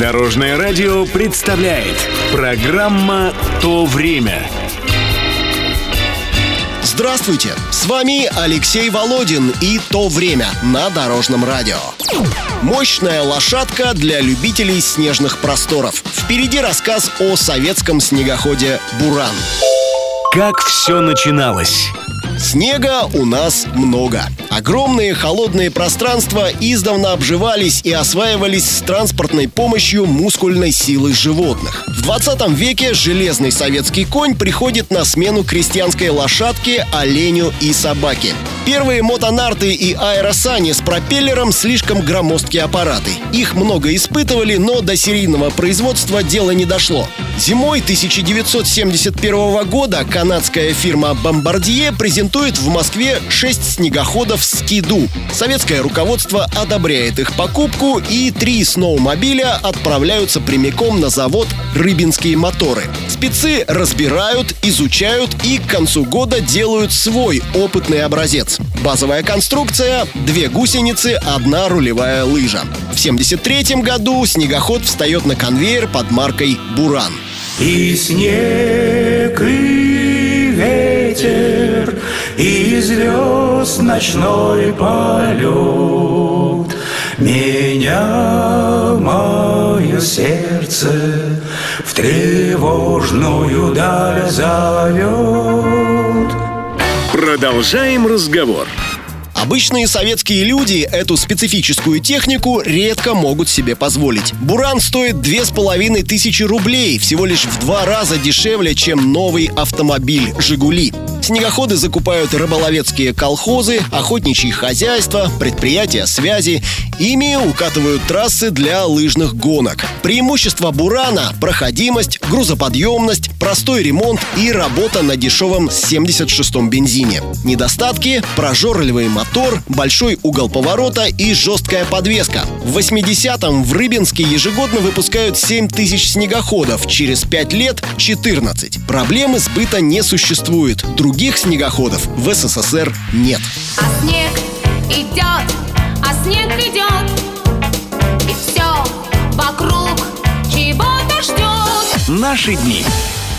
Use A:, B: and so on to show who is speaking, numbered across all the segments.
A: Дорожное радио представляет программа «То время».
B: Здравствуйте! С вами Алексей Володин и «То время» на Дорожном радио. Мощная лошадка для любителей снежных просторов. Впереди рассказ о советском снегоходе «Буран».
A: Как все начиналось?
B: Снега у нас много. Огромные холодные пространства издавна обживались и осваивались с транспортной помощью мускульной силы животных. В 20 веке железный советский конь приходит на смену крестьянской лошадке, оленю и собаке. Первые мотонарты и аэросани с пропеллером слишком громоздкие аппараты. Их много испытывали, но до серийного производства дело не дошло. Зимой 1971 года канадская фирма «Бомбардье» презентует в Москве 6 снегоходов «Скиду». Советское руководство одобряет их покупку, и три сноумобиля отправляются прямиком на завод «Рыбинские моторы». Спецы разбирают, изучают и к концу года делают свой опытный образец. Базовая конструкция — две гусеницы, одна рулевая лыжа. В 1973 году снегоход встает на конвейер под маркой «Буран».
C: И снег, и ветер, и звезд ночной полет Меня мое сердце в тревожную даль зовет
A: Продолжаем разговор.
B: Обычные советские люди эту специфическую технику редко могут себе позволить. Буран стоит две с половиной тысячи рублей, всего лишь в два раза дешевле, чем новый автомобиль «Жигули». Снегоходы закупают рыболовецкие колхозы, охотничьи хозяйства, предприятия связи. Ими укатывают трассы для лыжных гонок. Преимущество «Бурана» — проходимость, грузоподъемность, простой ремонт и работа на дешевом 76-м бензине. Недостатки — прожорливый мотор, большой угол поворота и жесткая подвеска. В 80-м в Рыбинске ежегодно выпускают 7 тысяч снегоходов, через 5 лет — 14. Проблемы сбыта не существует. Других снегоходов в СССР нет.
D: А снег идет, а снег идет,
A: Наши дни.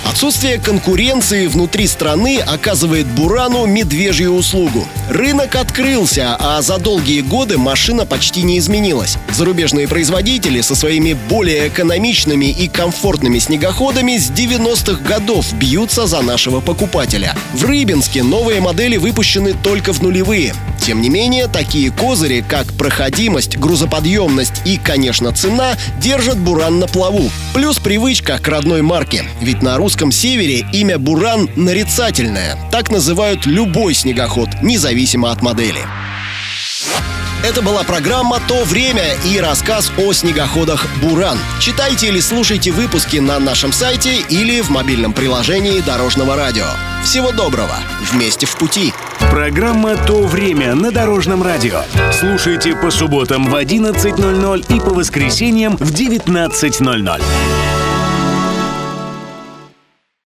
B: Отсутствие конкуренции внутри страны оказывает Бурану медвежью услугу. Рынок открылся, а за долгие годы машина почти не изменилась. Зарубежные производители со своими более экономичными и комфортными снегоходами с 90-х годов бьются за нашего покупателя. В Рыбинске новые модели выпущены только в нулевые. Тем не менее, такие козыри, как проходимость, грузоподъемность и, конечно, цена, держат Буран на плаву. Плюс привычка к родной марке. Ведь на русском севере имя Буран нарицательное. Так называют любой снегоход, независимо от модели. Это была программа «То время» и рассказ о снегоходах «Буран». Читайте или слушайте выпуски на нашем сайте или в мобильном приложении Дорожного радио. Всего доброго! Вместе в пути!
A: Программа «То время» на Дорожном радио. Слушайте по субботам в 11.00 и по воскресеньям в 19.00.